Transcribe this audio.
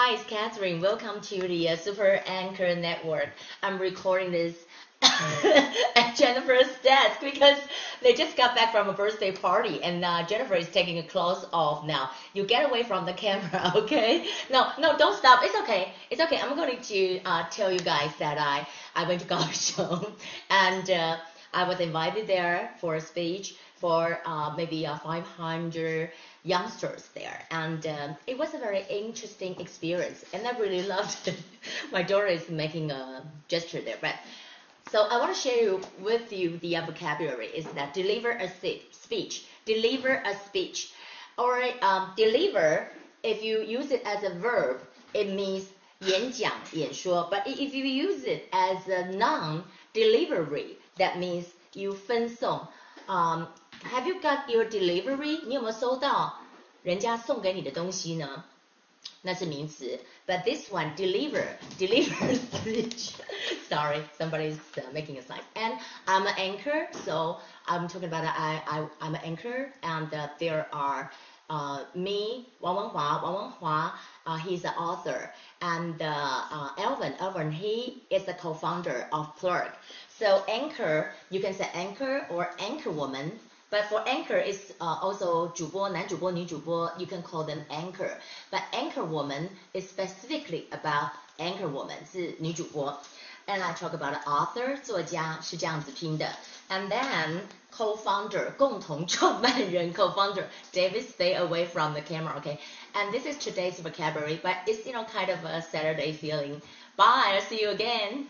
Hi, it's Catherine. Welcome to the uh, Super Anchor Network. I'm recording this at Jennifer's desk because they just got back from a birthday party and uh, Jennifer is taking a clothes off now. You get away from the camera, okay? No, no, don't stop. It's okay. It's okay. I'm going to uh, tell you guys that I, I went to college show and uh, I was invited there for a speech for uh, maybe uh, 500 youngsters there. And um, it was a very interesting experience. And I really loved it. My daughter is making a gesture there. But so I want to share with you the vocabulary is that deliver a speech, deliver a speech, or um, deliver. If you use it as a verb, it means 演讲,演说. But if you use it as a noun, delivery, that means you 分送. Um, have you got your delivery? 你有没有收到人家送给你的东西呢？那是名词。But this one, deliver, deliver speech. Sorry, somebody's uh, making a sign. And I'm an anchor, so I'm talking about I, I, I'm an anchor, and uh, there are uh, me, Wang Wenhua, Wang Wenhua, uh, he's the author, and uh, uh, Elvin, Elvin, he is the co-founder of Plurk. So anchor, you can say anchor or anchor woman, but for anchor, it's uh, also 主播,男主播,女主播, you can call them anchor. But anchor woman is specifically about anchor woman, 是女主播. And I talk about author, 作家,是这样子拼的. And then co-founder, 共同创办人, co-founder. David, stay away from the camera, okay? And this is today's vocabulary, but it's, you know, kind of a Saturday feeling. Bye, I'll see you again.